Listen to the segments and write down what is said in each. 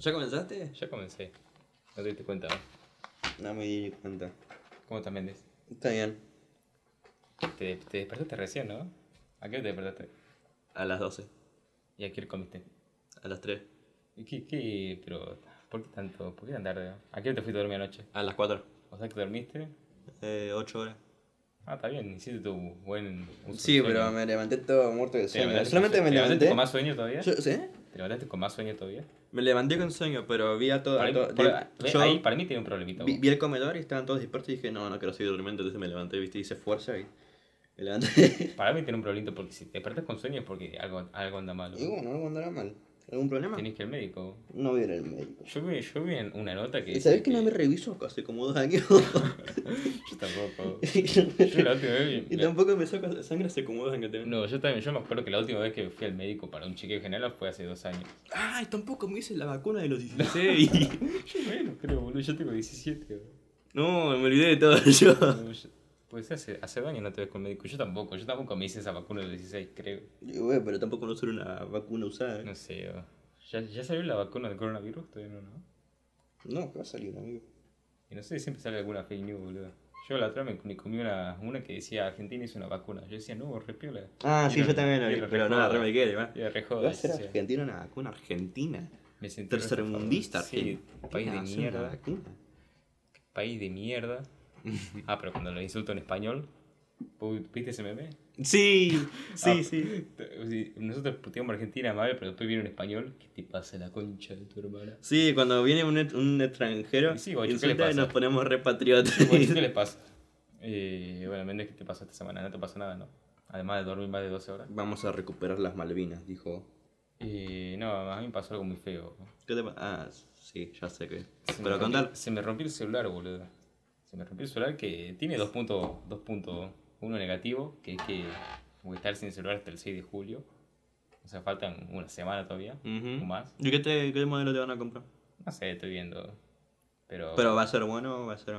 ¿Ya comenzaste? Ya comencé. No te diste cuenta, ¿no? No me di cuenta. ¿Cómo estás, Méndez? Está bien. Te, te despertaste recién, ¿no? ¿A qué hora te despertaste? A las 12. ¿Y a qué hora comiste? A las 3. ¿Y qué, qué, pero, ¿por qué tanto? ¿Por qué tan tarde? ¿A qué hora te fuiste a dormir anoche? A las 4. O sea que dormiste. Eh, 8 horas. Ah, está bien, hiciste tu buen uso Sí, pero sueño. me levanté todo muerto de ¿Te sueño. Solamente me ¿Te levantaste levanté. con más sueño todavía? Yo, ¿sí? ¿Te levantaste con más sueño todavía? Me levanté con sueño, pero vi a todo. Para a todo- de- ve, yo ahí para mí tiene un problemita. vi, vi el comedor y estaban todos dispersos y dije, no, no quiero seguir durmiendo. Entonces me levanté, viste, hice fuerza y me levanté. Para mí tiene un problemita porque si te despertas con sueño es porque algo, algo anda mal. y bueno, algo andará mal. ¿Algún problema? Tienes que ir al médico. No voy a ir al médico. Yo vi, yo vi en una nota que. ¿Y dice sabés que no me reviso hace como dos años? Yo tampoco. Yo la última vez y tampoco me saco sangre hace como dos años también. No, yo también, yo me acuerdo que la última vez que fui al médico para un chequeo general fue hace dos años. Ay, tampoco me hice la vacuna de los 16. Yo menos, creo, boludo, yo tengo 17. boludo. no, me olvidé de todo yo. No, yo- Pues hace, hace años no te ves con médico, yo tampoco, yo tampoco me hice esa vacuna de los 16, creo. Y, güey, pero tampoco no soy una vacuna usada. No sé, oh. ¿Ya, ¿ya salió la vacuna del coronavirus? Todavía no, ¿no? No, que va a salir, amigo. Y no sé, siempre sale alguna fake news, boludo. Yo la otra vez me, me comí una, una que decía Argentina hizo una vacuna. Yo decía, no, repiola. Ah, Y sí, yo también y vi, pero no, re me quedé, va. Y Va a ser sí. Argentina una vacuna argentina. Me sentí Tercermundista. Sí, Argentina. país de mierda. País de mierda. Ah, pero cuando lo insulto en español. ¿vos ¿Viste ese meme? Sí, sí, Ah, sí. sí, Nosotros puteamos a Argentina mal, pero después viene un español. ¿Qué te pasa la concha de tu hermana? Sí, cuando viene un, extranjero, sí, guacho, ¿qué le pasa? nos ponemos re patriotas. Bueno, ¿Qué les pasa? Eh, bueno, Méndez, ¿qué te pasó esta semana? No te pasó nada, ¿no? Además de dormir más de 12 horas. Vamos a recuperar las Malvinas, dijo. Eh, no, a mí me pasó algo muy feo. ¿Qué te pasa? Ah, sí, ya sé que. Se me Pero rompió- contar. Se me rompió el celular, boludo. Se me rompió el celular que tiene dos puntos, dos puntos. Uno negativo, que es que voy a estar sin celular hasta el 6 de julio. O sea, faltan una semana todavía. Ujú. O más. ¿Y qué, te, qué modelo te van a comprar? No sé, estoy viendo. Pero, Pero va a ser bueno, va a ser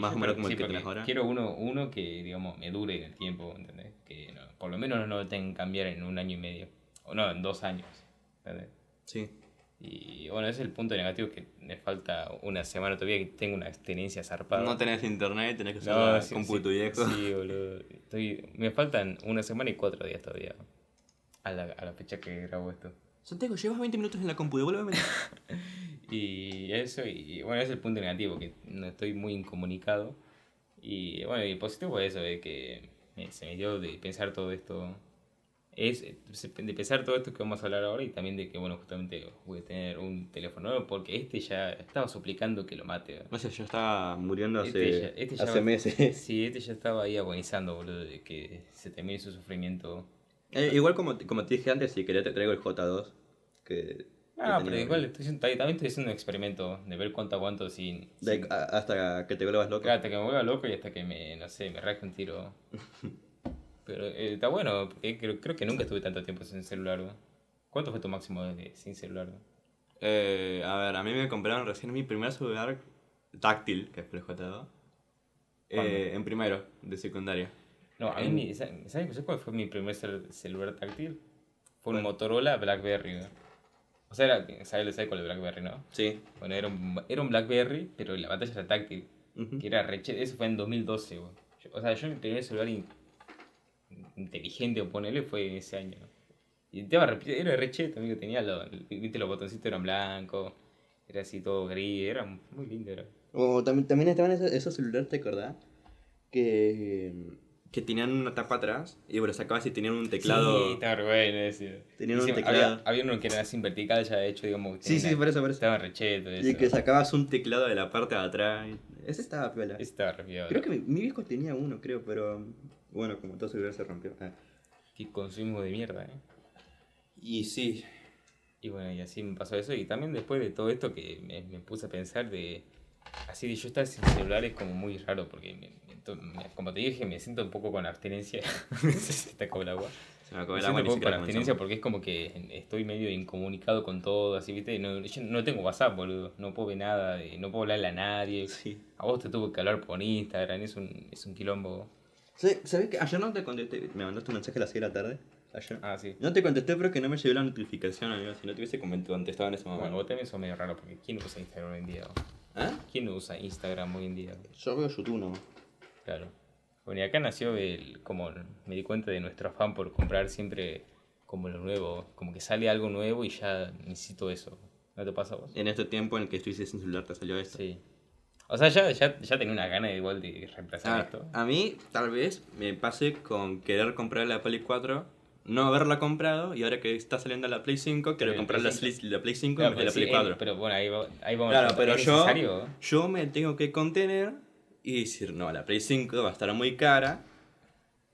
más o menos como el que. Quiero uno, uno que, digamos, me dure en el tiempo, ¿entendés? Que no- por lo menos no lo tengan que cambiar en un año y medio. O no, en dos años. ¿entendés? Sí. Y bueno, ese es el punto negativo que me falta una semana todavía que tengo una abstenencia zarpada. No tenés internet, tenés que usar No, la sí, compu de sí, viejo. Sí, boludo. Estoy, me faltan una semana y cuatro días todavía. A la, a la fecha que grabo esto. Santiago, llevas 20 minutos en la compu, devuélveme. Y eso, y bueno, ese es el punto negativo, que no estoy muy incomunicado. Y bueno, y positivo es eso, de que me- se me dio de pensar todo esto. Es eh, de pensar todo esto que vamos a hablar ahora y también de que, bueno, justamente voy a tener un teléfono nuevo porque este ya estaba suplicando que lo mate. No sé, yo estaba muriendo hace, Este ya- este ya hace va- meses. Sí, este ya estaba ahí agonizando, boludo, de que se termine su sufrimiento. Eh, igual como, te- como te dije antes, si querés te traigo el J2. Que, Ah, que pero igual estoy también estoy haciendo un experimento de ver cuánto aguanto sin... de- sin- hasta que te vuelvas loco. Hasta que me vuelva loco y hasta que me, no sé, me rasque un tiro. Pero eh, está bueno, porque creo, creo que nunca estuve tanto tiempo sin celular. ¿no? ¿Cuánto fue tu máximo de, sin celular? no? Eh, a ver, a mí me compraron recién mi primer celular táctil, que es el J2. ¿Cuándo? Eh, en primero, de secundaria. No, a mí, En- mi- ¿sabes cuál fue mi primer cel- celular táctil? Fue un. Motorola Blackberry. ¿no? O sea, era, ¿sabes, ¿sabes cuál es el Blackberry, no? Sí. Bueno, era un, era un Blackberry, pero la pantalla era táctil. Ujú. Que era reche... Eso fue en 2012, güey. O sea, yo mi primer celular inteligente, o ponerle, fue ese año. Y el tema era recheto, amigo. Tenía los, viste, los botoncitos eran blancos. Era así todo gris. Era muy lindo, era. O también, también estaban esos, esos celulares, ¿te acordás? Que, que tenían una tapa atrás y bueno, sacabas y tenían un teclado. Sí, estaba bueno ese. Tenían un teclado. Había, había uno que era así en vertical, ya hecho, digamos. Sí, sí, por eso, por eso. Estaba recheto, eso. Y que sacabas un teclado de la parte de atrás. Ese estaba piola. Ese estaba re piola. Creo que mi, mi viejo tenía uno, creo, pero bueno, como todo celular se rompió. Ah. Qué consumo de mierda, eh. Y sí, Y bueno, y así me pasó eso. Y también después de todo esto que me, me puse a pensar de... Así de yo estar sin celular es como muy raro porque, me- me como te dije, me siento un poco con abstenencia. se con el agua. se me acabó el siento agua un ni poco con comenzamos. porque es como que estoy medio incomunicado con todo, así, ¿viste? No, yo no tengo WhatsApp, boludo. No puedo ver nada, de- no puedo hablarle a nadie. Sí. A vos te tuve que hablar por Instagram, es un, es un quilombo. ¿Sabes que ayer no te contesté? Me mandaste un mensaje a las 6 de la tarde. ayer. Ah, sí. No te contesté porque no me llegó la notificación, amigo. Si no te hubiese contestado en ese Bueno, momento. vos también sos medio raro porque ¿quién usa Instagram hoy en día? ¿Ah? ¿Quién usa Instagram hoy en día? Yo veo YouTube, ¿no? Claro. Bueno, y acá nació el, como me di cuenta de nuestro afán por comprar siempre como lo nuevo, como que sale algo nuevo y ya necesito eso. ¿No te pasa a vos? En este tiempo en el que estuviste sin celular te salió esto. Sí. O sea, ya, ya, ya tenía una gana igual de reemplazar Ah, esto. a mí, tal vez, me pase con querer comprar la Play 4, no haberla comprado, y ahora que está saliendo la Play 5, quiero comprar la, la Play 5 Claro, en vez de la pero Play sí, 4. eh, pero bueno, ahí, va- ahí vamos Claro, a pero ¿es yo, necesario? yo me tengo que contener y decir, no, la Play 5 va a estar muy cara.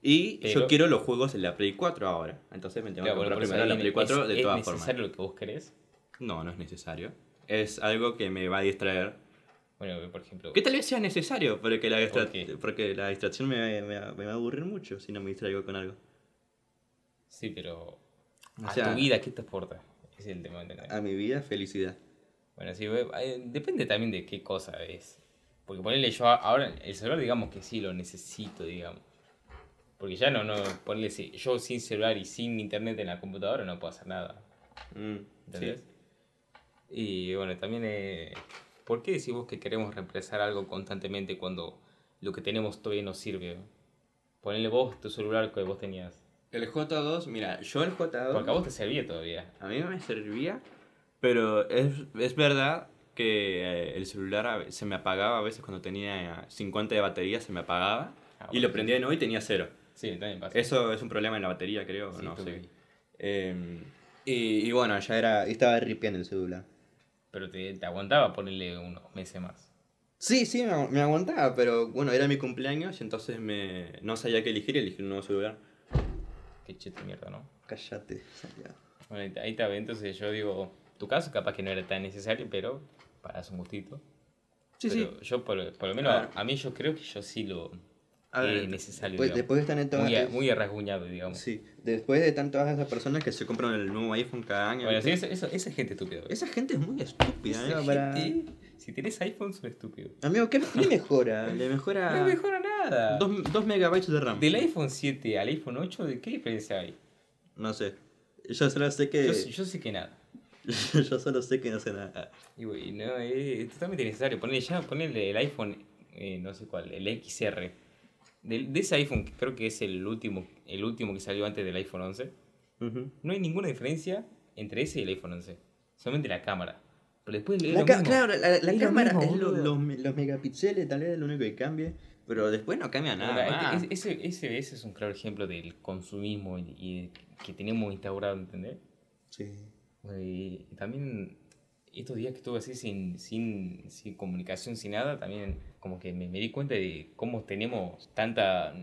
Y Pero- yo quiero los juegos en la Play 4 ahora. Entonces me tengo Claro, que comprar primero la Play 4 es, de es todas formas. necesario lo que vos querés? No, no es necesario. Es algo que me va a distraer. Bueno, por ejemplo... Que tal vez sea necesario, porque la, distra- porque la distracción me, me- me va a aburrir mucho si no me distraigo con algo. Sí, pero... O a tu vida, ¿qué te aporta? Es el tema. ¿entendés? A mi vida, felicidad. Bueno, sí, eh, depende también de qué cosa es. Porque ponerle yo ahora, el celular digamos que sí lo necesito, digamos. Porque ya no, no, ponerle si- yo sin celular y sin internet en la computadora no puedo hacer nada. Mm, ¿Entendés? sí. Y bueno, también, eh, ¿por qué decís vos que queremos reemplazar algo constantemente cuando lo que tenemos todavía no sirve? Ponerle vos tu celular que vos tenías. El J2, mira, yo el J2... Porque a vos te servía todavía. A mí me servía, pero es, es verdad que eh, el celular se me apagaba a veces cuando tenía 50 de batería, se me apagaba. Ah, y bueno, lo prendía de nuevo y tenía cero. Sí, también pasa. Eso es un problema en la batería, creo. Sí, no sé. Eh, y, y bueno, ya era. Estaba ripiando el celular. Pero te, te aguantaba ponerle unos meses más. Sí, sí, me, me aguantaba, pero bueno, era mi cumpleaños y entonces me, no sabía qué elegir y elegí un nuevo celular. Qué chiste mierda, ¿no? Cállate. Bueno, ahí está- entonces yo digo, tu caso capaz que no era tan necesario, pero para su gustito. Sí, sí. pero yo por, por lo menos Claro. a mí yo creo que yo sí lo Es necesario. Después, en todas. muy, a- muy rasguñado, digamos. Sí, después de estar todas esas personas que se compran el nuevo iPhone cada año. Bueno, sí, eso- esa es gente estúpida. ¿ves? Esa gente es muy estúpida, Esa amigo, para- gente, si tenés iPhone, son estúpidos. Amigo, ¿qué le mejora? Le mejora. No mejora nada. 2 megabytes de RAM. Del iPhone 7 al iPhone 8, ¿de qué diferencia hay? No sé. Yo solo sé que. Yo, yo sé que nada. yo solo sé que no sé nada. Y güey, no, es totalmente necesario. Ponerle ya, ponerle el iPhone, eh, no sé cuál, el XR. De, de ese iPhone, que creo que es el último, el último que salió antes del iPhone 11. Ujú. No hay ninguna diferencia entre ese y el iPhone 11. Solamente la cámara. Pero después es La lo ca- mismo. claro, la, la Es lo cámara mismo, es lo- los, los megapíxeles, tal vez es lo único que cambie. Pero después no cambia nada. Ahora, más. este- ese, ese, ese es un claro ejemplo del consumismo y, y que tenemos instaurado, ¿entendés? Sí. Y también estos días que estuve así sin, sin, sin comunicación, sin nada, también como que me, di cuenta de cómo tenemos tanta,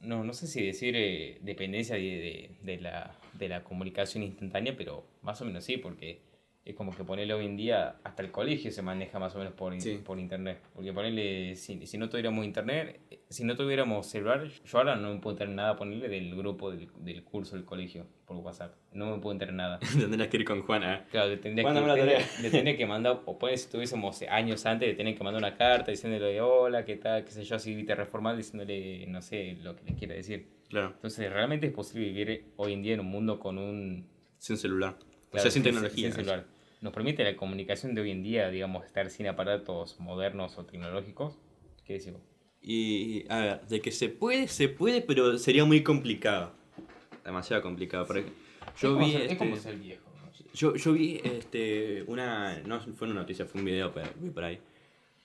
no, no sé si decir eh, dependencia de, de, de la, de la comunicación instantánea, pero más o menos sí, porque es como que ponerle hoy en día, hasta el colegio se maneja más o menos por, Sí. por internet. Porque ponerle, si, si no tuviéramos internet, si no tuviéramos celular, yo ahora no me puedo enterar nada ponerle del grupo del, del curso del colegio por WhatsApp. No me puedo enterar nada. Tendrás que ir con Juana. ¿eh? Claro, le tendría, Mándame que, la le- tarea. le tendría que mandar, o pues si tuviésemos años antes, le tendría que mandar una carta diciéndole hola, qué tal, qué sé yo, así te reformal, diciéndole, no sé, lo que le quiera decir. Claro, Entonces, ¿realmente es posible vivir hoy en día en un mundo con un... sin celular. o sea, sin tecnología. Sin celular. ¿Nos permite la comunicación de hoy en día, digamos, estar sin aparatos modernos o tecnológicos? ¿Qué decimos? Y a ver, de que se puede, se puede, pero sería muy complicado. Demasiado complicado. Porque yo vi. este, ser viejo. Yo, yo vi este, una, no fue una noticia, fue un video pero vi por ahí,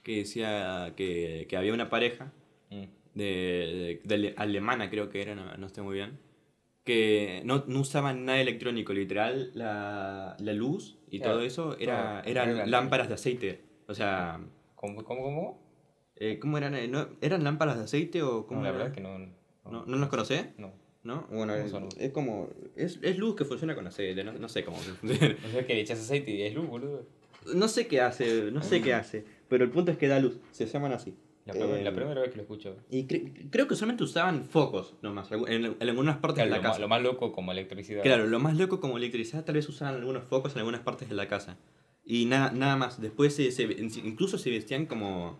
que decía que, que había una pareja Mm. de, de- de ale- alemana, creo que era, no, no estoy muy bien, que no, no usaban nada electrónico, literal, la, la luz y Claro, todo eso era, todo, eran era- lámparas de aceite. O sea, ¿Cómo, cómo, cómo? eh, ¿cómo eran? Eh, ¿No, ¿Eran lámparas de aceite o cómo No, la era? verdad que no... ¿No, ¿no los conocés? No. ¿No? Bueno, ¿Cómo es, es como, es, es luz que funciona con aceite, no, no sé cómo funciona. O sea que le echas aceite y es luz, boludo. No sé qué hace, no sé qué hace, pero el punto es que da luz, se llaman así. La, Eh, la primera vez que lo escucho. Y cre- creo que solamente usaban focos nomás, en, en algunas partes Claro, de la lo, casa. lo más loco como electricidad. Claro, lo más loco como electricidad tal vez usaban algunos focos en algunas partes de la casa. Y nada, nada más, después se, se- incluso se vestían como,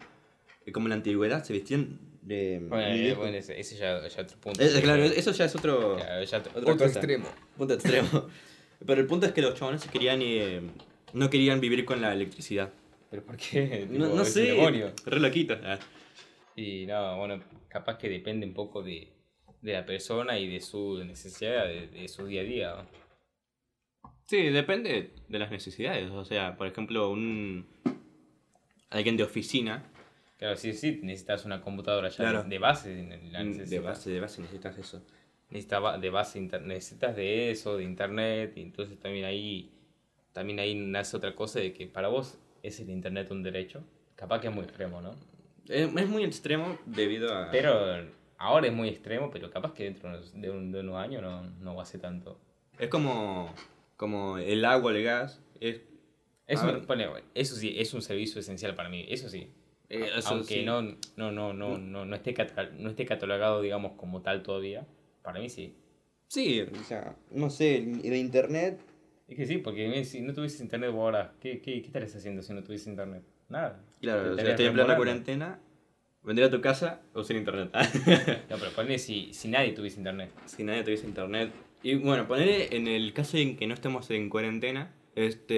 como en la antigüedad, se vestían de Bueno, eh, bueno, ese, ese ya, ya otro punto. Eh, claro, eso ya es otro, Claro, ya otro, extremo. punto extremo. Pero el punto es que los chabones querían eh, no querían vivir con la electricidad. ¿Pero por qué? No, Tipo, no es un sé, demonio. re loquito. Y no, bueno, capaz que depende un poco de, de la persona y de su necesidad, de, de su día a día. Sí, depende de las necesidades. O sea, por ejemplo, un alguien de oficina. Claro, sí, sí, necesitas una computadora ya Claro. de, de base. la De necesidad. base, de base necesitas eso. Necesitas de base, necesitas de eso, de internet, y entonces también ahí, también ahí nace otra cosa de que para vos es el internet un derecho. Capaz que es muy extremo, ¿no? Es, es muy extremo debido a... Pero ahora es muy extremo, pero capaz que dentro de, un, de unos años no, no va a ser tanto. Es como, como el agua, el gas. Es, Es un- ver. ponle, eso sí, es un servicio esencial para mí, eso sí. eh, eso Aunque sí. no, no, no, no, no, no, esté no esté catalogado, digamos, como tal todavía, para mí sí. Sí, o sea, no sé, el, el internet... Es que sí, porque si no tuvieses internet vos ahora, ¿qué, qué, qué estarías haciendo si no tuvieses internet? Nada. Claro, estarías estoy en plena cuarentena. Vendría a tu casa o sin internet. No, pero ponle si, si nadie tuviese internet. si nadie tuviese internet. Y bueno, poner en el caso en que no estemos en cuarentena,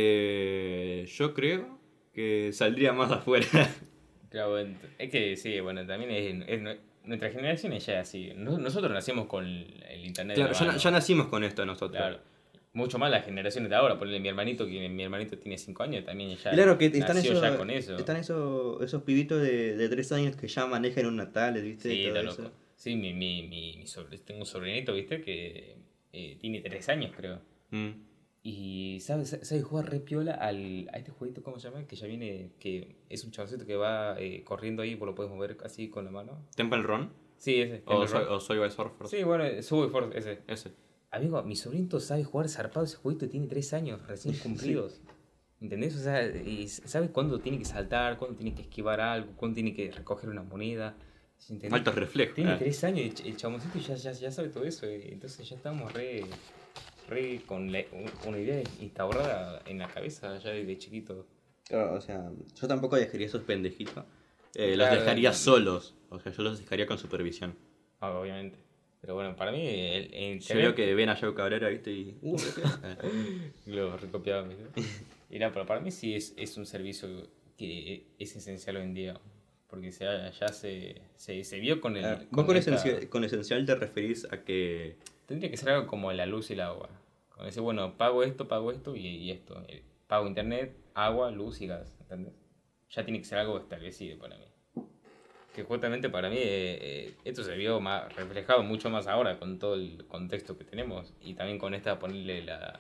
este, yo creo que saldría más afuera. Claro, es que sí, bueno, también es, es nue- nuestra generación es ya así. No- Nosotros nacimos con el internet. claro, la ya, ya nacimos con esto nosotros. Claro. Mucho más las generaciones de ahora. Ponle mi hermanito, que mi hermanito tiene 5 años, también ya Claro que están nació esos, ya con eso. están esos, esos pibitos de, de 3 años que ya manejan un natal, ¿viste? Sí, Todo está eso. loco. Sí, mi, mi, mi, mi sobre- tengo un sobrinito, ¿viste? Que eh, tiene 3 años, creo. Mm. Y sabe, sa- sabe jugar re piola al, a este jueguito, ¿cómo se llama? Que ya viene, que es un chavosito que va eh, corriendo ahí, vos lo puedes mover así con la mano. ¿Temple Run? Sí, ese. O soy, o soy Surfer. Sí, bueno, Subway Force, ese. Ese. Amigo, mi sobrinito sabe jugar zarpado ese jueguito y tiene 3 años recién cumplidos. ¿Entendés? O sea, y sabe cuándo tiene que saltar, cuándo tiene que esquivar algo, cuándo tiene que recoger una moneda. ¿entendés? Altos reflejos. Tiene ah. 3 años y el ch- el chaboncito ya, ya, ya sabe todo eso. y entonces ya estamos re, re con la- un- una idea instaurada en la cabeza ya desde chiquito. Claro, o sea, yo tampoco dejaría esos pendejitos. Eh, Claro, los dejaría no. solos. O sea, yo los dejaría con supervisión. Ah, obviamente. Pero bueno, para mí el, el Yo veo que ven a Joe Cabrera, ¿viste? Y. Uh, ¿qué? Lo recopiaba, ¿viste? Y no, pero para mí sí es, es un servicio que es esencial hoy en día. Porque se, ya se, se, se vio con el. Ah, Vos con, esta- esencial, con esencial te referís a que. Tendría que ser algo como la luz y el agua. Como decir, bueno, pago esto, pago esto y, y esto. Eh, Pago internet, agua, luz y gas. ¿Entendés? Ya tiene que ser algo establecido para mí. Que justamente para mí eh, eh, esto se vio más, reflejado mucho más ahora con todo el contexto que tenemos. Y también con esta, ponerle la.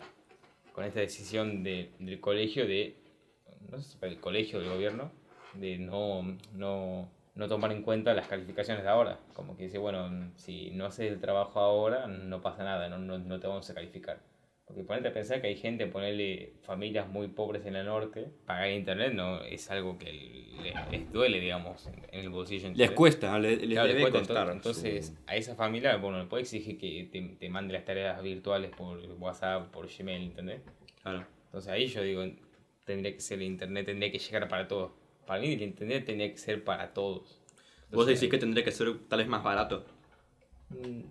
con esta decisión de, del colegio de. No sé si el colegio del gobierno, de no, no, no tomar en cuenta las calificaciones de ahora. Como que dice, bueno, si no haces el trabajo ahora, no pasa nada, no, no, no te vamos a calificar. Porque ponerte a pensar que hay gente, ponerle familias muy pobres en el norte, pagar internet no es algo que le- les duele, digamos, en, el bolsillo. Les cuesta, les, les Claro, les debe cuesta, costar. entonces, a esa familia, bueno, le puede exigir que te, te mande las tareas virtuales por WhatsApp, por Gmail, ¿entendés? Claro. Entonces ahí yo digo, tendría que ser el internet, tendría que llegar para todos. Para mí el internet tendría que ser para todos. Vos Entonces, decís que tendría que ser tal vez más barato. mm,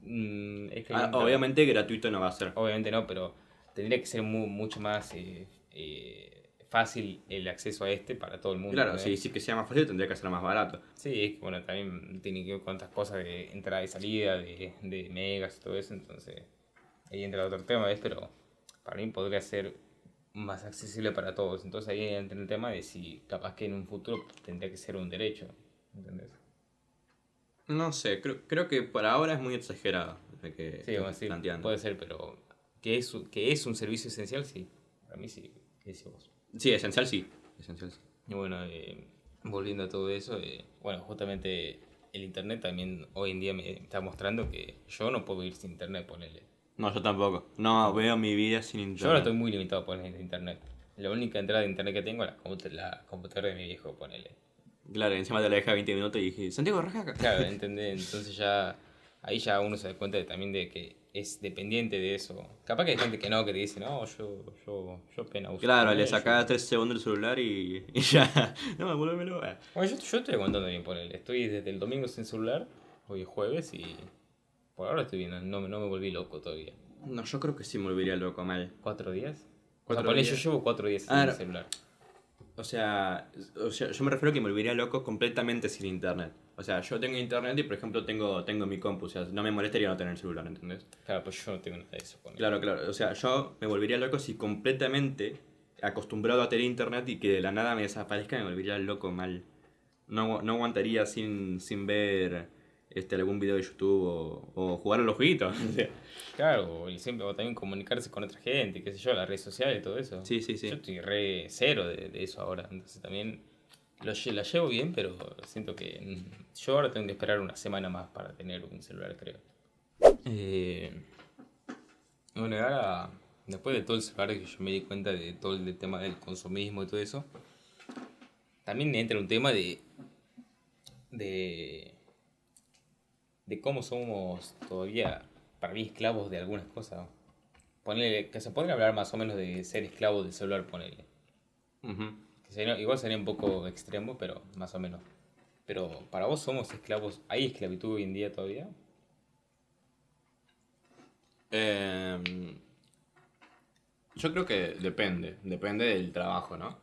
mm, es que Ah, obviamente gratuito no va a ser. obviamente no, pero tendría que ser mu- mucho más eh, eh, fácil el acceso a este para todo el mundo. Claro, ¿no? si sí que sea más fácil tendría que ser más barato. Sí, es que bueno, también tiene que ver con otras cosas de entrada y salida, de, de megas y todo eso, entonces ahí entra otro tema, ¿ves? Pero para mí podría ser más accesible para todos. Entonces ahí entra el tema de si capaz que en un futuro tendría que ser un derecho, ¿entendés? No sé, creo, creo que por ahora es muy exagerado. que Sí, vamos a decir, planteando. puede ser, pero que es, un- que es un servicio esencial, sí. Para mí sí, ¿qué decís vos? Sí, esencial sí. Esencial sí. Y bueno, eh, volviendo a todo eso, eh, bueno, justamente el internet también hoy en día me está mostrando que yo no puedo ir sin internet, ponele. No, yo tampoco. No, veo mi vida sin internet. Yo ahora estoy muy limitado por el internet. La única entrada de internet que tengo es la, comput- la computadora de mi viejo, ponele. Claro, encima te la deja 20 minutos y dije, Santiago, rajaca. Claro, ¿entendés? Entonces ya ahí ya uno se da cuenta de- también de que es dependiente de eso. Capaz que hay gente que no, que te dice, no, yo, yo, yo apenas uso. Claro, le sacás 3 segundos el celular y, y ya. No, devuélvemelo. Bueno, yo, yo estoy aguantando bien por él. Estoy desde el domingo sin celular, hoy es jueves y por ahora estoy bien, no, me- no me volví loco todavía. No, yo creo que sí me volvería loco mal. ¿Cuatro días? O Cuatro sea, ponle, días. yo llevo cuatro días sin Ah, no. celular. O sea, o sea, yo me refiero a que me volvería loco completamente sin internet. O sea, yo tengo internet y, por ejemplo, tengo, tengo mi compu. O sea, no me molestaría no tener el celular, ¿entendés? Claro, pues yo no tengo nada de eso. ponele. Claro, claro. O sea, yo me volvería loco si completamente acostumbrado a tener internet y que de la nada me desaparezca, me volvería loco mal. No, no aguantaría sin, sin ver este, algún video de YouTube o, o jugar a los jueguitos. Claro, y siempre o también comunicarse con otra gente, qué sé yo, las redes sociales y todo eso. sí, sí, sí. Yo estoy re cero de, de eso ahora, entonces también lo, la llevo bien, pero siento que mm, yo ahora tengo que esperar una semana más para tener un celular, creo. Eh, bueno, ahora, después de todo el celular que yo me di cuenta de todo el tema del consumismo y todo eso, también entra un tema de, de, de cómo somos todavía, para mí, esclavos de algunas cosas. Ponele, que se podría hablar más o menos de ser esclavo del celular, ponele. Ujú. Que sería- igual sería un poco extremo, pero más o menos. Pero para vos somos esclavos. ¿Hay esclavitud hoy en día todavía? Em, yo creo que depende, depende del trabajo, ¿no?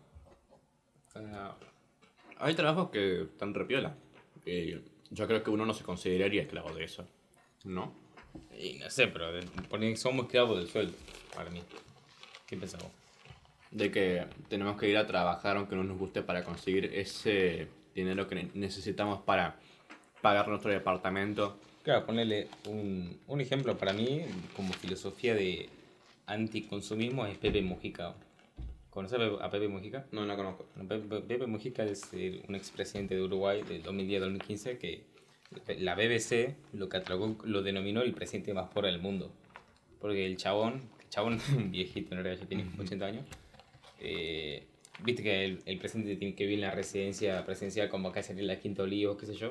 Hay trabajos que están repiola. Y yo creo que uno no se consideraría esclavo de eso, ¿no? Y no sé, pero de- somos esclavos del sueldo, para mí. ¿Qué pensás vos? De que tenemos que ir a trabajar aunque no nos guste para conseguir ese dinero que ne- necesitamos para pagar nuestro departamento. Claro, ponerle un, un ejemplo para mí, como filosofía de anticonsumismo, es Pepe Mujica. ¿Conoces a Pepe- Mujica? No, no conozco. Pepe, Pepe Mujica es un expresidente de Uruguay del 2010-2015 que la BBC lo catalogó, lo denominó el presidente más pobre del mundo. Porque el chabón, el chabón viejito en realidad ya tiene 80 años, eh, viste que el, el presidente tiene que vivir en la residencia presidencial como acá sería la Quinta Olivos, qué sé yo.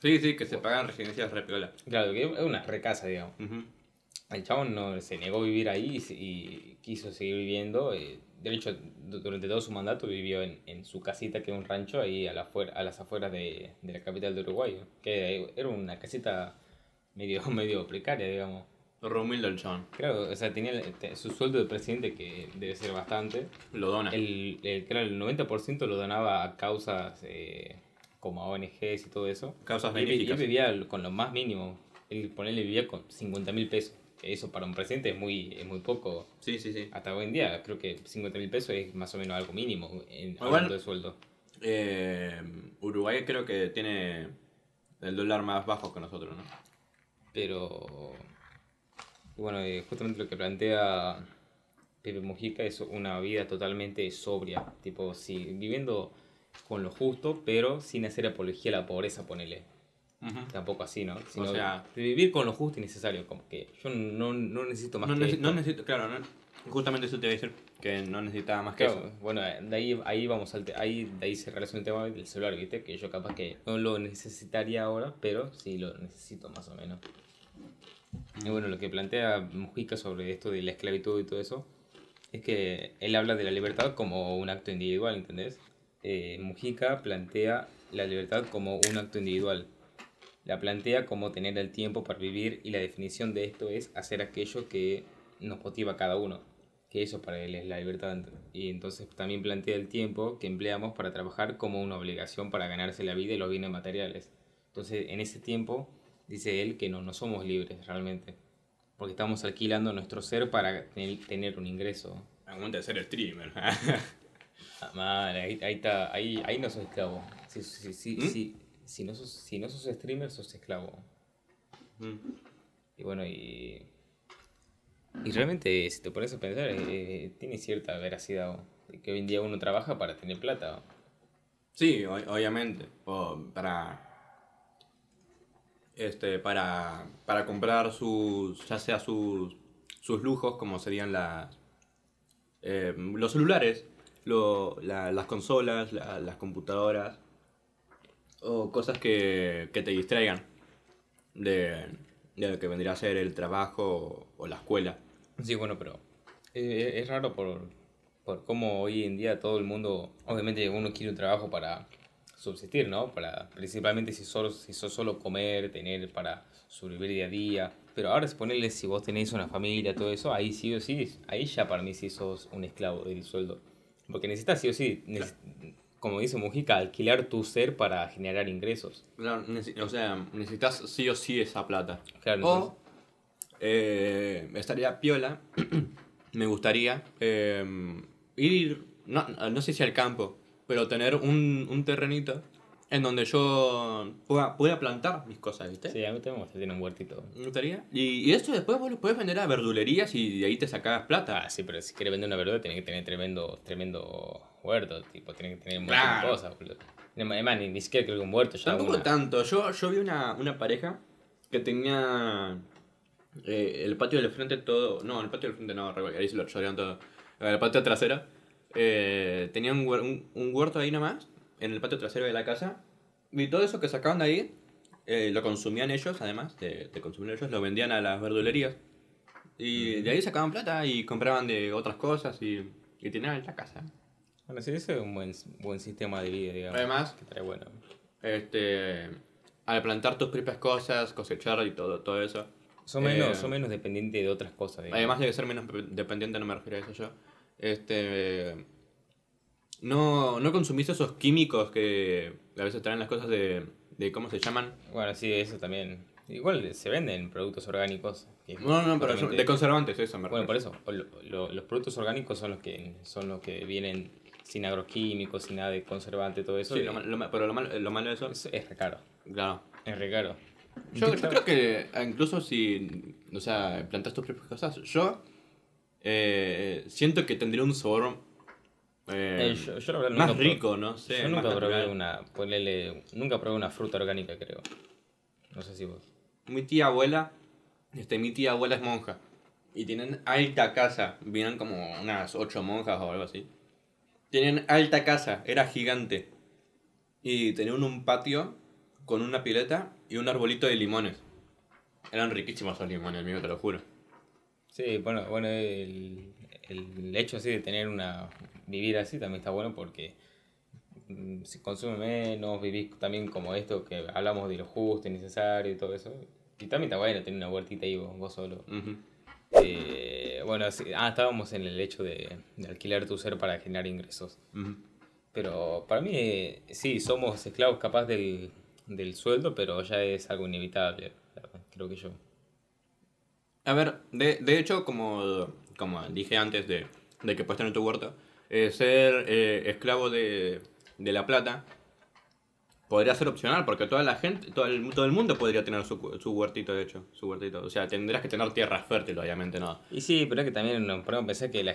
Sí, sí, que se pagan residencias repiola. Claro, que es una recasa, digamos. Ujú. El chabón no, se negó a vivir ahí y, y quiso seguir viviendo. eh, de hecho, du- durante todo su mandato vivió en, en su casita, que es un rancho ahí a, la afuera, a las afueras de, de la capital de Uruguay. Que era una casita medio, medio precaria, digamos. Re humilde el chabón. Claro, o sea, tenía el- su sueldo de presidente, que debe ser bastante. Lo dona. El, el, claro, el 90% lo donaba a causas eh, como a ONGs y todo eso. Causas Y benéficas. él vivía con lo más mínimo. Él, ponerle, vivía con 50 mil pesos. Eso para un presidente es muy, es muy poco. Sí, sí, sí. Hasta hoy en día creo que 50 mil pesos es más o menos algo mínimo en hablando de sueldo. Eh, Uruguay creo que tiene el dólar más bajo que nosotros, ¿no? Pero bueno, eh, justamente lo que plantea Pepe Mujica es una vida totalmente sobria. Tipo, sí, viviendo con lo justo, pero sin hacer apología a la pobreza, ponele. Tampoco así, ¿no? Sino sea- de vivir con lo justo y necesario. Como que yo no, no necesito más No, que necesi- esto. no necesito, claro, no- justamente eso te iba a decir, que no necesitaba más que Claro, eso. bueno, de ahí, ahí vamos al ahí, de ahí se relaciona el tema del celular, ¿viste? Que yo capaz que no lo necesitaría ahora, pero sí lo necesito más o menos. Y bueno, lo que plantea Mujica sobre esto de la esclavitud y todo eso, es que él habla de la libertad como un acto individual, ¿entendés? Eh, Mujica plantea la libertad como un acto individual. La plantea como tener el tiempo para vivir y la definición de esto es hacer aquello que nos motiva a cada uno. Que eso para él es la libertad. Y entonces también plantea el tiempo que empleamos para trabajar como una obligación para ganarse la vida y los bienes materiales. Entonces en ese tiempo dice él que no, no somos libres realmente. Porque estamos alquilando nuestro ser para tener, un ingreso. Aguanta de ser streamer. Ah, madre, ahí, ahí está, ahí, ahí no sos esclavo. Si, si, si, ¿Mm? Si no sos, si no sos streamer, sos esclavo. Mm. Y bueno, y. Y realmente, si te pones a pensar, eh, tiene cierta veracidad. ¿o? De Que hoy en día uno trabaja para tener plata. ¿o? Sí, o- obviamente. O para. Este, para, para comprar sus. ya sea sus. sus lujos, como serían las. eh, los celulares, lo- la- las consolas, la- las computadoras. O cosas que, que te distraigan de, de lo que vendría a ser el trabajo o, o la escuela. Sí, bueno, pero eh, es raro por, por cómo hoy en día todo el mundo, obviamente uno quiere un trabajo para subsistir, ¿no? Para, principalmente si solo, si sos solo comer, tener para sobrevivir día a día. Pero ahora ponerle si vos tenéis una familia, todo eso, ahí sí o sí, ahí ya para mí sí sos un esclavo del sueldo. Porque necesitas sí o sí, como dice Mujica, alquilar tu ser para generar ingresos. Claro, o sea, necesitas sí o sí esa plata. Claro, o eh, estaría piola, me gustaría eh, ir, no, no sé si al campo, pero tener un, un terrenito en donde yo pueda, pueda plantar mis cosas, ¿viste? Sí, a mí también me gusta tener un huertito. Me gustaría. Y, y esto después vos lo puedes vender a verdulerías y de ahí te sacas plata. Ah, sí, pero si quieres vender una verdura, tenés que tener tremendo, tremendo huerto, tipo, tenés que tener un montón Claro. de cosas, boludo. Además, ni, ni siquiera creo que un huerto ya Tampoco una- tanto. Yo, yo vi una, una pareja que tenía eh, el patio del frente todo. No, el patio del frente no, ahí se lo lloraron todo. El patio trasero. eh, tenía un, un, un huerto ahí nomás, en el patio trasero de la casa. Y todo eso que sacaban de ahí, eh, lo consumían ellos, además de, de consumir ellos, lo vendían a las verdulerías. Y de ahí sacaban plata y compraban de otras cosas y, y tenían la casa. Bueno, sí, ese es un buen, buen sistema de vida, digamos. Además, Que trae bueno. este, al plantar tus propias cosas, cosechar y todo, todo eso. Son menos, Eh, son menos dependientes de otras cosas, digamos. Además de ser menos dependiente, no me refiero a eso yo. Este, no, no consumís esos químicos que a veces traen las cosas de, de ¿cómo se llaman? Bueno, sí, eso también. Igual se venden productos orgánicos. No, no, pero de conservantes, eso me Bueno, por eso, o lo- lo- los productos orgánicos son los que son los que vienen sin agroquímicos, sin nada de conservante, todo eso. Sí, y lo, lo pero lo malo, lo malo de eso, es, es re caro. claro. Es re caro. Yo, yo creo que eh, incluso si, o sea, plantas tus propias cosas, yo eh, siento que tendría un sabor eh, Eh, yo, yo la verdad más nunca rico, no sé. yo nunca probé natural. una, ponele, nunca probé una fruta orgánica, creo. No sé si vos. Mi tía abuela, este, mi tía abuela es monja. Y tienen alta casa. Vienen como unas ocho monjas o algo así. Tienen alta casa, era gigante. Y tenían un patio con una pileta y un arbolito de limones. Eran riquísimos esos limones, amigo, te lo juro. Sí, bueno, bueno el, el hecho así de tener una. Vivir así también está bueno porque mm, si consume menos, vivís también como esto que hablamos de lo justo y necesario y todo eso. Y también está bueno tener una huertita ahí vos, vos solo. Ujú. Eh, bueno, sí, ah, estábamos en el hecho de, de alquilar tu ser para generar ingresos. Ujú. Pero para mí, eh, sí, somos esclavos capaz del, del sueldo, pero ya es algo inevitable, creo que yo. A ver, de, de hecho, como, como dije antes de, de que puedes tener tu huerto, eh, ser eh, esclavo de, de la plata podría ser opcional, porque toda la gente, todo el, todo el mundo podría tener su, su huertito, de hecho, su huertito. O sea, tendrás que tener tierra fértil, obviamente, no. Y sí, pero es que también nos ponemos a pensar que la,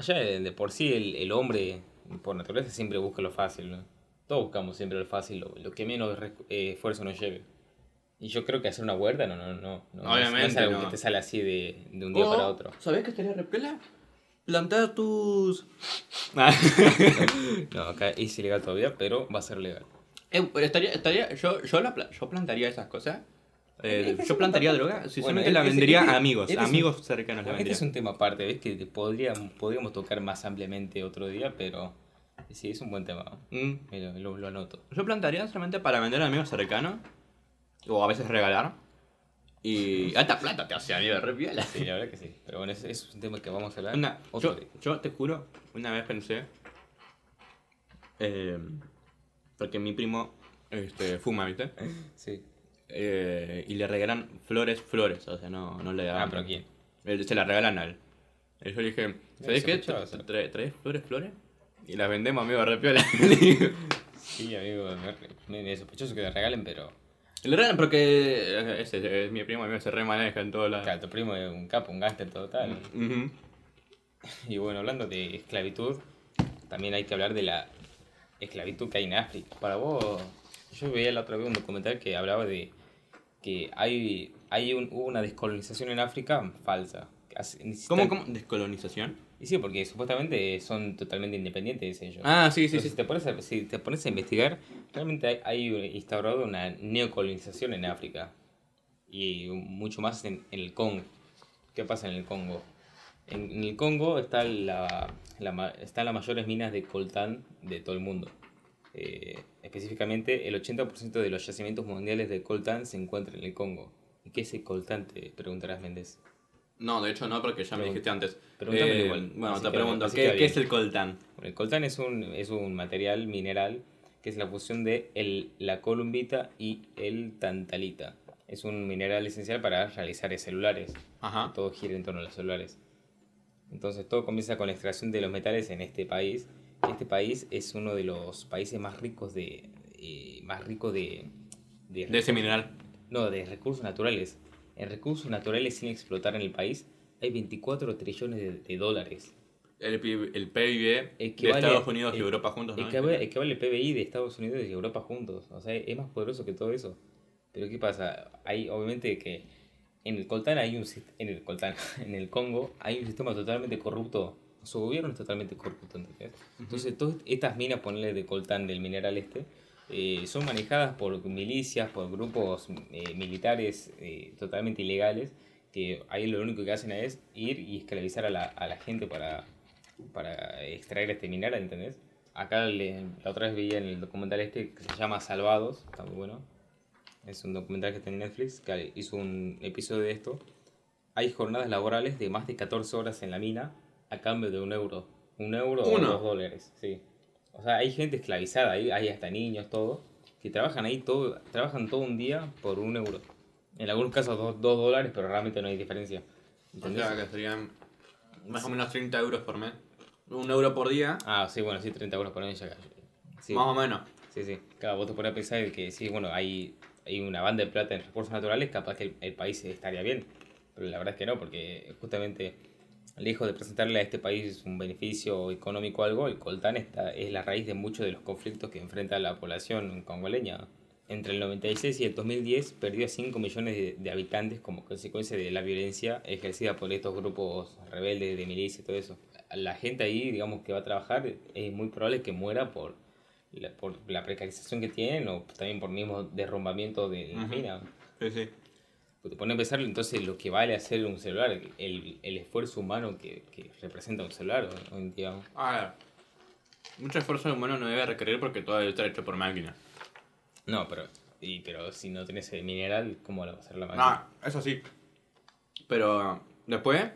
ya de por sí el, el hombre, por naturaleza, siempre busca lo fácil, ¿no? Todos buscamos siempre lo fácil, lo, lo que menos eh, esfuerzo nos lleve. Y yo creo que hacer una huerta no, no, no, no, es- no es Obviamente algo no. que te sale así de, de un día para otro. ¿Sabés que estaría repela? Plantar tus... No, acá es ilegal todavía, pero va a ser legal. Eh, estaría, estaría, yo, yo, la yo plantaría esas cosas. Eh, yo plantaría droga, si solamente Bueno, la este- vendería a amigos, es un- amigos cercanos la Este es un tema aparte, ¿ves? Que te podríamos, podríamos tocar más ampliamente otro día, pero sí, es un buen tema. Mm. Lo- lo anoto. Yo plantaría solamente para vender a amigos cercanos. O a veces regalar. Y alta plata te hace amigo de re piola. Sí, la verdad que sí. Pero bueno, ese es un tema que vamos a hablar Una- otro yo, día. yo te juro, una vez pensé. eh, porque mi primo este, fuma, ¿viste? Sí. Eh, y le regalan flores, flores. O sea, no, no le dan. Ah, pero ¿quién? Él- Se la regalan a él. Y yo le dije, ¿sabes qué? sospechoso. Tra- ¿Traes flores, flores? Y las vendemos, amigo, re piola. Sí, amigo, me, me sospechoso que le regalen, pero. Le regalan porque eh, ese es mi primo, amigo, se re maneja en todos lados. Claro, tu primo es un capo, un gángster total. Y bueno, hablando de esclavitud, también hay que hablar de la esclavitud que hay en África. Para vos, yo veía la otra vez un documental que hablaba de que hay, hay un- hubo una descolonización en África falsa. ¿Cómo, cómo? ¿Descolonización? Y sí, porque supuestamente son totalmente independientes ellos. Ah, sí, sí, Entonces, sí. Si, te pones a, si te pones a investigar, realmente hay, hay instaurado una neocolonización en África. y mucho más en, en el Congo. ¿Qué pasa en el Congo? En, en el Congo está la, la están las mayores minas de coltán de todo el mundo. Eh, específicamente, el 80% de los yacimientos mundiales de coltán se encuentran en el Congo. ¿Y qué es el coltán? Te preguntarás, Méndez. No, de hecho no, porque ya me dijiste antes. Eh, igual. Bueno, Así te que- pregunto, ¿qué, es el coltán? Bueno, el coltán es un, es un material mineral que es la fusión de el, la columbita y el tantalita. Es un mineral esencial para realizar celulares. Ajá. Todo gira en torno a los celulares. Entonces todo comienza con la extracción de los metales en este país. Este país es uno de los países más ricos de eh, más rico de, de, De ese mineral. no, de recursos naturales. En recursos naturales sin explotar en el país hay 24 trillones de, de dólares. El, PIB el PIB de Equivale- Estados Unidos y el- Europa juntos, ¿no? Equivale, equivale el PBI de Estados Unidos y Europa juntos. O sea, es más poderoso que todo eso. Pero ¿qué pasa? Hay obviamente que en el coltán hay un en el coltán, en el Congo hay un sistema totalmente corrupto. Su gobierno es totalmente corrupto, ¿entendés? Entonces, todas estas minas, ponerle de coltán del mineral este, eh, son manejadas por milicias, por grupos eh, militares eh, totalmente ilegales, que ahí lo único que hacen es ir y esclavizar a la, a la gente para, para extraer este mineral, ¿entendés? Acá le- la otra vez veía en el documental este que se llama Salvados, está muy bueno. Es un documental que está en Netflix, que hizo un episodio de esto. Hay jornadas laborales de más de 14 horas en la mina a cambio de un euro. Un euro Uno. o dos dólares, sí. O sea, hay gente esclavizada, ahí hay hasta niños, todo, que trabajan ahí todo, trabajan todo un día por un euro. En algunos casos dos, dos dólares, pero realmente no hay diferencia. O ¿Entendés? sea, que serían más o menos 30 euros por mes. Un euro por día, Ah, sí, bueno, sí, 30 euros por mes ya. Sí, más o menos. sí, sí. Claro, vos te pones a pensar que sí, bueno, hay, hay una banda de plata en recursos naturales, capaz que el, el país estaría bien. Pero la verdad es que no, porque justamente lejos de presentarle a este país un beneficio económico o algo, el coltán está, es la raíz de muchos de los conflictos que enfrenta la población congoleña. Entre el 96 y el 2010 perdió a 5 millones de, de habitantes como consecuencia de la violencia ejercida por estos grupos rebeldes de milicia y todo eso. La gente ahí, digamos, que va a trabajar, es muy probable que muera por la, por la precarización que tienen o también por mismo derrumbamiento de la mina. Sí, sí. Pues te pones a pensar entonces lo que vale hacer un celular, el, el esfuerzo humano que, que representa un celular hoy en día. A ver. Mucho esfuerzo humano no debe requerir porque todo debe estar hecho por máquina. No, pero, y, pero si no tenés el mineral, ¿cómo lo va a hacer la máquina? Ah, eso sí. Pero después,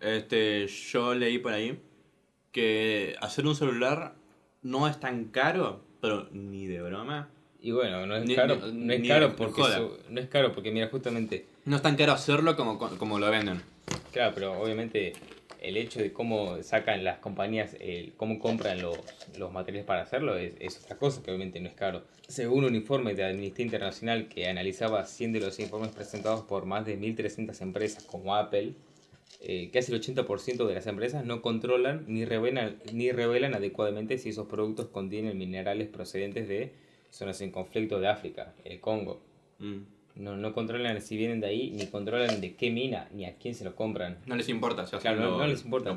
este, yo leí por ahí que hacer un celular no es tan caro, pero ni de broma. Y bueno, no es Ni- caro, ni- no es caro porque joda. su- no es caro porque mira justamente, No es tan caro hacerlo como, como lo venden. claro, pero obviamente el hecho de cómo sacan las compañías, el, cómo compran los, los materiales para hacerlo es, es otra cosa que obviamente no es caro. Según un informe de Amnistía Internacional que analizaba 100 de los informes presentados por más de 1.300 empresas como Apple, eh, casi el 80% de las empresas no controlan ni revelan, ni revelan adecuadamente si esos productos contienen minerales procedentes de zonas en conflicto de África, el Congo. Mm. No, no controlan si vienen de ahí, ni controlan de qué mina, ni a quién se lo compran. No les importa, se Claro, no- no les importa.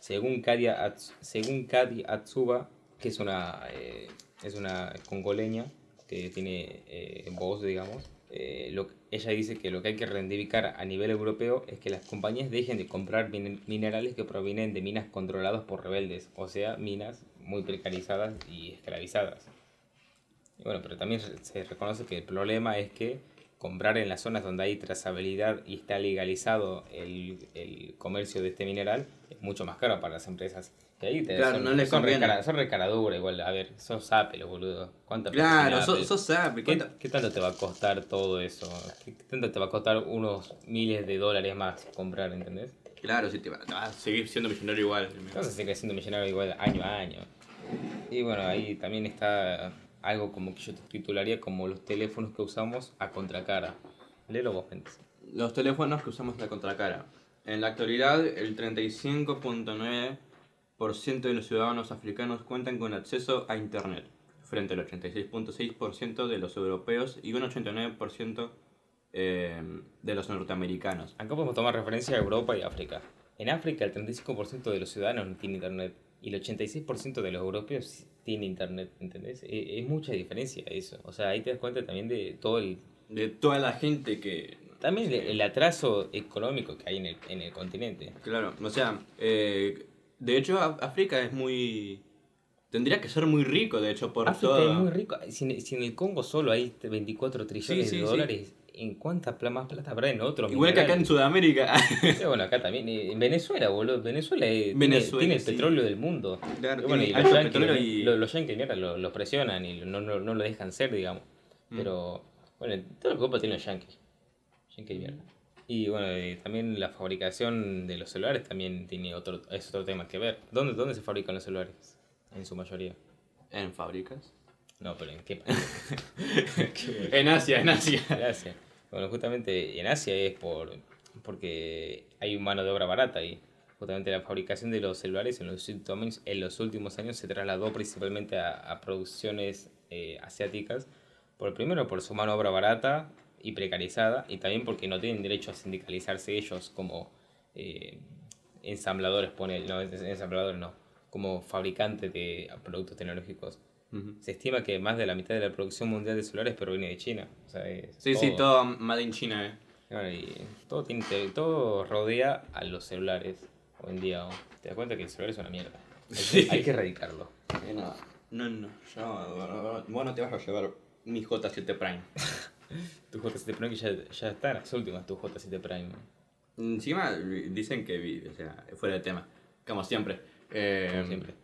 Según Kadia, Ats- según Kadi Atsuba, que es una, eh, es una congoleña que tiene eh, voz, digamos, eh, lo, ella dice que lo que hay que reivindicar a nivel europeo es que las compañías dejen de comprar min- minerales que provienen de minas controladas por rebeldes, o sea, minas muy precarizadas y esclavizadas. Y bueno, pero también se- reconoce que el problema es que comprar en las zonas donde hay trazabilidad y está legalizado el, el comercio de este mineral es mucho más caro para las empresas. Que ahí te- Claro, son, no les son, recara- son recaradura igual. A ver, sos Apple, boludo. ¿Cuánta Claro, sos sos Apple, ¿Qué, ¿cuánto- qué tanto te va a costar todo eso? ¿Qué, tanto te va a costar unos miles de dólares más comprar, entendés? Claro, sí, te va- vas a seguir siendo millonario igual. Vas a seguir siendo millonario igual año a año. Y bueno, ahí también está algo como que yo te titularía como los teléfonos que usamos a contracara. Léelo vos, Méndez. Los teléfonos que usamos la contracara. En la actualidad, el 35.9% de los ciudadanos africanos cuentan con acceso a Internet, frente al 86.6% de los europeos y un 89% eh, de los norteamericanos. Acá podemos tomar referencia a Europa y África. En África el 35% de los ciudadanos no tiene internet y el 86% de los europeos tiene internet, ¿entendés? E- Es, mucha diferencia eso. O sea, ahí te das cuenta también de todo el, de toda la gente que... También el, el atraso económico que hay en el, en el continente. Claro, o sea, eh, de hecho África es muy... Tendría que ser muy rico, de hecho, por África todo... es muy rico. Si, en- si en el Congo solo hay 24 trillones sí, de sí. dólares, ¿en cuánta pla- más plata habrá en otros? Igual que acá en? Sudamérica. Sí, bueno, acá también. En Venezuela, boludo. Venezuela, eh, tiene- Venezuela, tiene, el sí. petróleo del mundo. Claro, Y bueno, tiene y los yankees, y- los yankees, mira, presionan y no, no, no lo dejan ser, digamos. Mm. Pero, bueno, toda la culpa tiene los yankees. Yankees mierda. Y bueno, también la fabricación de los celulares también tiene otro, es otro tema que ver. ¿Dónde, ¿Dónde se fabrican los celulares? En su mayoría. en fábricas. No, pero ¿en qué país? En Asia, en Asia. En Asia. Bueno, justamente en Asia es por porque hay mano de obra barata y justamente la fabricación de los celulares en los últimos, en los últimos años se trasladó principalmente a, producciones eh, asiáticas. Por primero por su mano de obra barata y precarizada y también porque no tienen derecho a sindicalizarse ellos como eh, ensambladores, pone, no, ensambladores no, como fabricantes de productos tecnológicos. Se estima que más de la mitad de la producción mundial de celulares proviene de China. O sea, es Sí, sí, todo Made in China, eh. Bueno, y todo, tiene, todo rodea a los celulares hoy en día. Te das cuenta que el celular es una mierda. Hay que, Sí. hay que erradicarlo. Eh, No, no, no. Yo, vos no te vas a llevar mi J7 Prime. Tu J7 Prime que ya, ya está en las últimas, tu J7 Prime. Encima dicen que, vi- o sea, fuera de tema, como siempre. eh, Como siempre.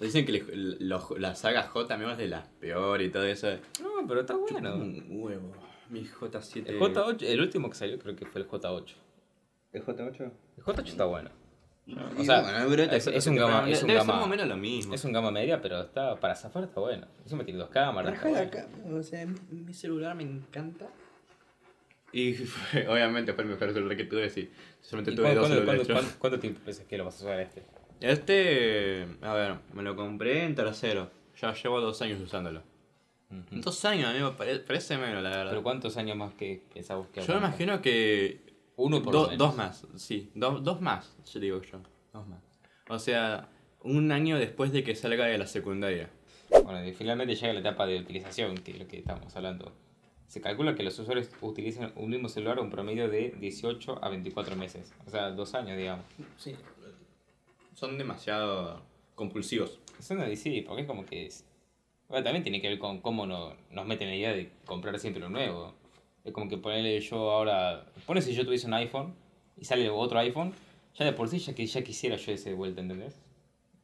Dicen que le- los- la saga J también es de las peores y todo eso. No, pero está bueno. Un huevo. Mi J7. El J8, el último que salió creo que fue el J8. ¿El J8? El J8 está bueno. O O sea, sea, es- es un gama- es un debe gama- ser más o menos lo mismo. Es un gama media, pero está para zafar está bueno. Encima tiene dos cámaras. está bueno. cámara, o sea, mi, celular me encanta. Y obviamente fue el mejor celular que tuve, sí. Solamente ¿Y tuve cuándo- dos celulares. cuánto- cuánto tiempo piensas que lo vas a usar este? Este, a ver, me lo compré en tercero. Ya llevo dos años usándolo. Ujú. Dos años, amigo, pare- parece menos, la verdad. Pero ¿cuántos años más que pensabas que Yo me imagino que Uno por lo do- menos. dos más, sí, do- dos más, yo digo yo. Dos más. O sea, un año después de que salga de la secundaria. Bueno, y finalmente llega la etapa de utilización, que es lo que estamos hablando. Se calcula que los usuarios utilizan un mismo celular un promedio de 18 a 24 meses. O sea, dos años, digamos. Sí. Son demasiado compulsivos. Eso no sí, porque es como que es... Bueno, también tiene que ver con cómo no, nos meten la idea de comprar siempre lo nuevo. Es como que ponerle yo ahora... Pone si yo tuviese un iPhone y sale otro iPhone, ya de por sí ya, que, ya quisiera yo ese de vuelta, ¿entendés?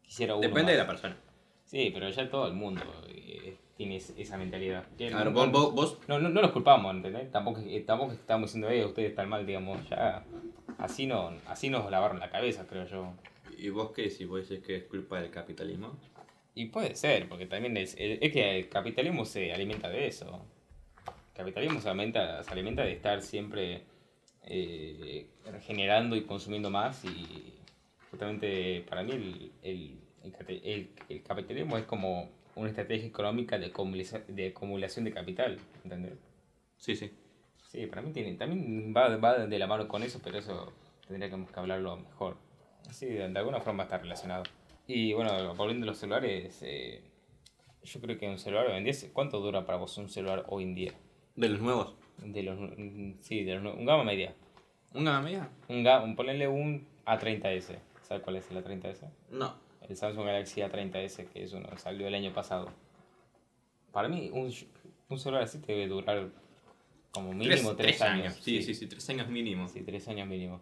Quisiera uno Depende de más. la persona. Sí, pero ya todo el mundo eh, tiene es- esa mentalidad. No- vos, vos, vos- No, no, no los culpamos, ¿entendés? Tampoco, tampoco estamos diciendo, eh, ustedes están mal, digamos, ya. Así, no, así nos lavaron la cabeza, creo yo. ¿Y vos qué decís? ¿Vos decís que es culpa del capitalismo? Y puede ser, porque también es, es que el capitalismo se alimenta de eso. El capitalismo se alimenta, se alimenta de estar siempre eh, generando y consumiendo más y justamente para mí el, el, el el- capitalismo es como una estrategia económica de de, acumulación de capital, ¿entendés? Sí, sí. Sí, para mí tiene, también va, va de la mano con eso, pero eso tendríamos que hablarlo mejor. Sí, de, de alguna forma está relacionado. Y bueno, volviendo a los celulares, eh, yo creo que un celular hoy en día, ¿cuánto dura para vos un celular hoy en día? De los nuevos. De los, sí, de los, un gama media. ¿Una media? Un ga, un, ponerle un A30S. ¿Sabes cuál es el A30S? No. El Samsung Galaxy A30S, que es uno, salió el año pasado. Para mí, un, un celular así te debe durar como mínimo tres, años. Sí, sí, sí, tres años mínimo. Sí, tres años mínimo.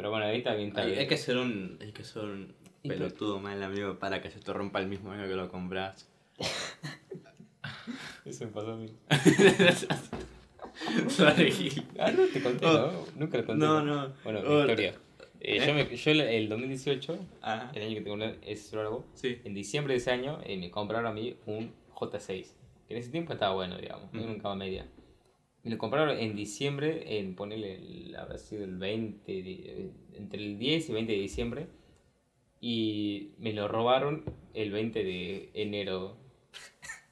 Pero bueno, ahí bien, está Hay, bien. hay que ser un, hay que ser un pelotudo mal amigo para que se te rompa el mismo año que lo compras. Eso me pasó a mí. Sorry. Ah, no te conté, Oh. ¿no? Nunca lo conté. No, no. Bueno, Oh, historia. Eh, ¿eh? Yo, me, yo el- el 2018, Ah, el año que tengo celular nuevo, sí. en diciembre de ese año eh, me compraron a mí un J6. Que en ese tiempo estaba bueno, digamos. Un cama media. Me lo compraron en diciembre, en ponerle, el, habrá sido el 20, de- entre el 10 y 20 de diciembre. Y me lo robaron el 20 de enero.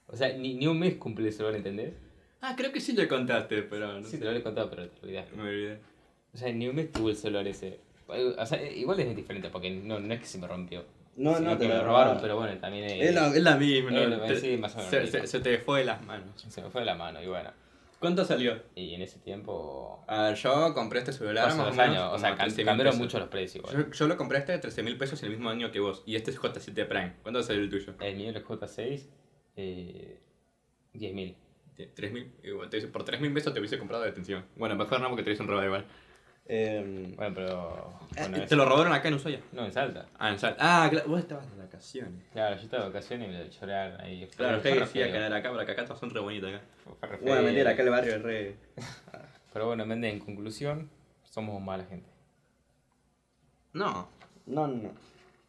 O sea, ni, ni un mes cumple el celular, ¿entendés? Ah, creo que sí le contaste, pero no Sí, sé. te lo había contado, pero te olvidaste. Me olvidé. O sea, ni un mes tuve el celular ese. O sea, igual es diferente porque no, no es que se me rompió. No, sino no, que te me lo lo robaron, robaron. pero bueno, también es- Es la, es la misma, sí, más o menos se, lo se- se te fue de las manos. se me fue de la mano y bueno. ¿Cuánto salió? Y en ese tiempo... A ver, yo compré este celular los menos años, o sea, a cam- 13.000 cambiaron mucho los precios. igual. Yo, yo lo compré este de 13 mil pesos el mismo año que vos. Y este es J7 Prime. ¿Cuánto salió el tuyo? El mío, el J6, eh, 10.000. 3.000. Igual, te dice, por 3.000 pesos te hubiese comprado de extensión. Bueno, mejor no porque te hice un robo igual. Eh, Bueno, pero... Bueno, eh, es- te lo robaron acá en Ushuaia. No, en Salta. Ah, en Sal. Ah, claro, vos estabas de vacaciones. Claro, yo estaba de vacaciones y me lo lloraron ahí. Claro, usted decía que era acá, pero acá son re bonitos acá. Bueno, mentira, acá el barrio es re. Pero bueno, Méndez, en conclusión, somos mala gente. No, no, no.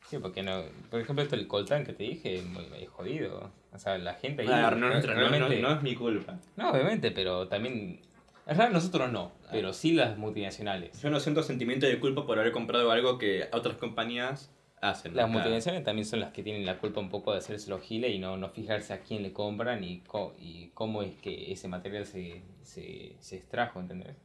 Sí, porque no. Por ejemplo, esto del coltán que te dije, es muy, muy jodido. O sea, la gente ahí. Ah, no, no, no, no es mi culpa. No, obviamente, pero también. En realidad nosotros no, pero sí las multinacionales. Yo no siento sentimiento de culpa por haber comprado algo que otras compañías hacen. Las multinacionales también son las que tienen la culpa un poco de hacerse los giles y no, no fijarse a quién le compran y, co- y cómo es que ese material se, se, se extrajo, ¿entendés?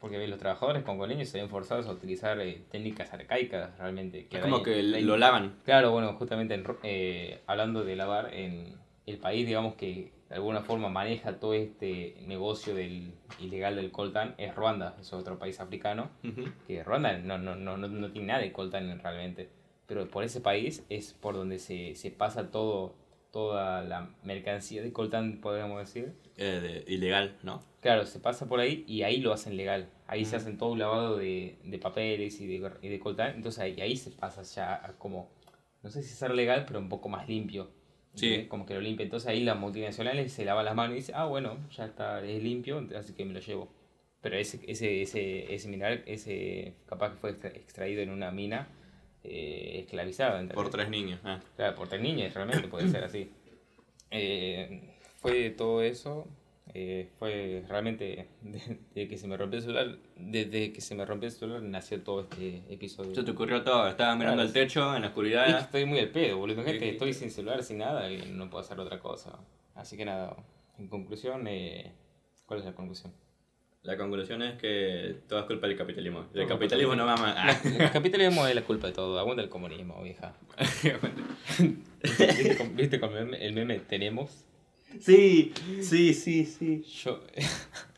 Porque ¿ves? los trabajadores congoleños se ven forzados a utilizar eh, técnicas arcaicas realmente. Es como hay- que hay- lo lavan. Claro, bueno, justamente en eh, hablando de lavar, en el país, digamos, que de alguna forma maneja todo este negocio del ilegal del coltán es Ruanda, es otro país africano, Ujú. que Ruanda no, no, no, no, no tiene nada de coltán realmente, pero por ese país es por donde se, se pasa todo, toda la mercancía de coltán, podríamos decir. Eh, de- ilegal, ¿no? Claro, se pasa por ahí y ahí lo hacen legal. Ahí se Ujú. hacen todo un lavado de, de papeles y de, y de coltán. Entonces ahí, ahí se pasa ya a como, no sé si ser legal, pero un poco más limpio. Sí. Como que lo limpia. Entonces ahí las multinacionales se lavan las manos y dicen, ah, bueno, ya está, es limpio, así que me lo llevo. Pero ese, ese, ese, ese mineral, ese capaz que fue extra- extraído en una mina eh, esclavizada. ¿entendés? Por tres niños. ah. Claro, por tres niños, realmente puede ser así. Eh, fue todo eso. Eh, fue realmente desde que se me rompió el celular. Desde que se me rompió el celular nació todo este episodio. Se te ocurrió todo. Estaba mirando Claro, el techo en la Es que oscuridad. estoy muy al pedo, boludo. Gente, estoy sin celular, sin nada y no puedo hacer otra cosa. Así que nada, en conclusión, eh, ¿cuál es la conclusión? La conclusión es que todo es culpa del capitalismo. El Todo capitalismo no va más. Ah. El capitalismo es la culpa de todo. Aguanta el comunismo, vieja. ¿Viste, con- viste con el meme tenemos? Sí, sí, sí, sí. Yo.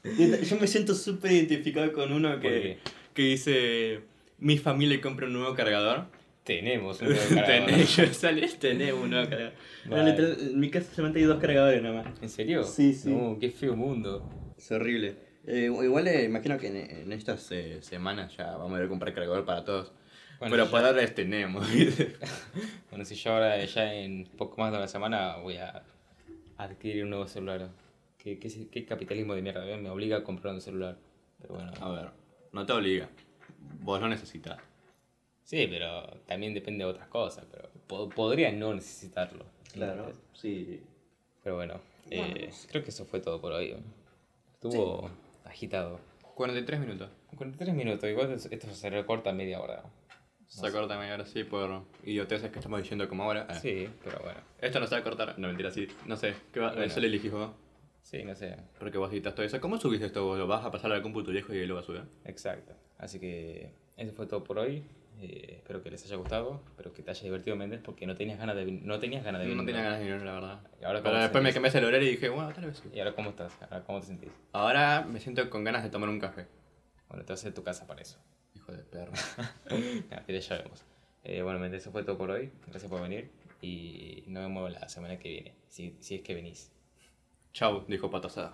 Yo me siento súper identificado con uno ¿Por que, que dice: Mi familia compra un nuevo cargador. Tenemos un nuevo cargador. Yo salí, tenés un nuevo cargador. No, Vale. literal, en mi casa solamente hay dos cargadores nomás. ¿En serio? Sí, sí. No, qué feo mundo. Es horrible. Eh, igual eh, imagino que en, en estas eh, semanas ya vamos a ir a comprar cargador para todos. Bueno, Pero por ahora tenemos. Bueno, si yo ahora ya en poco más de una semana voy a adquirir un nuevo celular. ¿Qué, qué, qué capitalismo de mierda? ¿eh? Me obliga a comprar un celular. Pero bueno. a ver, no te obliga. Vos lo necesitas. Sí, pero también depende de otras cosas. Pero po- podría no necesitarlo. sí. Pero bueno, eh, creo que eso fue todo por hoy. Estuvo agitado. 43 minutos. 43 minutos, igual esto se recorta a media hora. Se corta media hora así por idioteces que estamos diciendo como ahora. Ah. Sí, pero bueno. Esto no se va a cortar. No, mentira, sí. No sé. ¿Qué va? Bueno. Eso le elegís vos. Sí, no sé. Porque vos editas todo eso. ¿Cómo subiste esto? ¿Vos lo vas a pasar al cómputo viejo y lo vas a subir? Exacto. Así que eso fue todo por hoy. Eh, espero que les haya gustado. Espero que te haya divertido, Méndez, porque no tenías ganas de, no tenías ganas de No venir. tenía ganas de ir, la verdad. ¿Y ahora Pero después me cambié el horario y dije, bueno, tal vez. ¿Y ahora cómo estás? ¿Ahora cómo te sentís? Ahora me siento con ganas de tomar un café. Bueno, te vas a tu casa para eso. Hijo de que ya vemos. Eh, bueno, eso fue todo por hoy. Gracias por venir. Y nos vemos la semana que viene, si, si es que venís. Chau, dijo Patasada.